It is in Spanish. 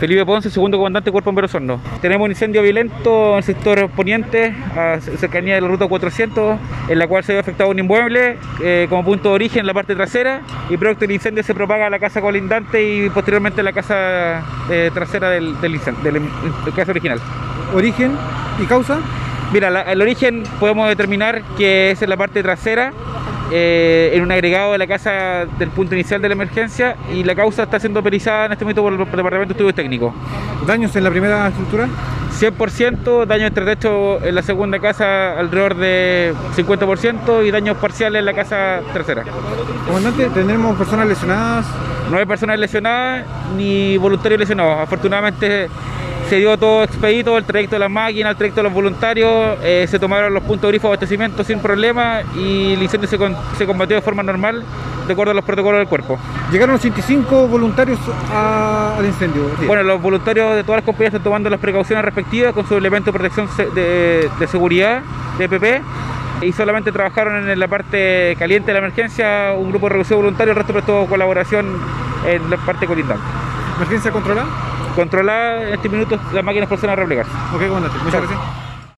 Felipe Ponce, segundo comandante del Cuerpo Bombero Osorno. Tenemos un incendio violento en el sector poniente, a cercanía de la ruta 400, en la cual se ve afectado un inmueble eh, como punto de origen en la parte trasera y producto del incendio se propaga a la casa colindante y posteriormente a la casa eh, trasera del, del, incen- del- del caso original. ¿Origen y causa? Mira, la- el origen podemos determinar que es en la parte trasera, eh, en un agregado de la casa del punto inicial de la emergencia y la causa está siendo perizada en este momento por el Departamento de Estudios Técnicos. ¿Daños en la primera estructura? 100%, daños entre techo en la segunda casa alrededor de 50% y daños parciales en la casa tercera. Comandante, ¿tendremos personas lesionadas? No hay personas lesionadas ni voluntarios lesionados. Afortunadamente se dio todo expedito, el trayecto de las máquinas, el trayecto de los voluntarios, eh, se tomaron los puntos grifos de abastecimiento sin problema y el incendio se, con- se combatió de forma normal de acuerdo a los protocolos del cuerpo. Llegaron 85 voluntarios a- al incendio. Sí. Bueno, los voluntarios de todas las compañías están tomando las precauciones respectivas con su elemento de protección de, de seguridad, de EPP, y solamente trabajaron en la parte caliente de la emergencia un grupo reducido de voluntarios, el resto prestó colaboración en la parte colindante. ¿Emergencia controlada? Controlada en este minuto las máquinas proceden a replegarse. Ok, comandante. Muchas Chao. gracias.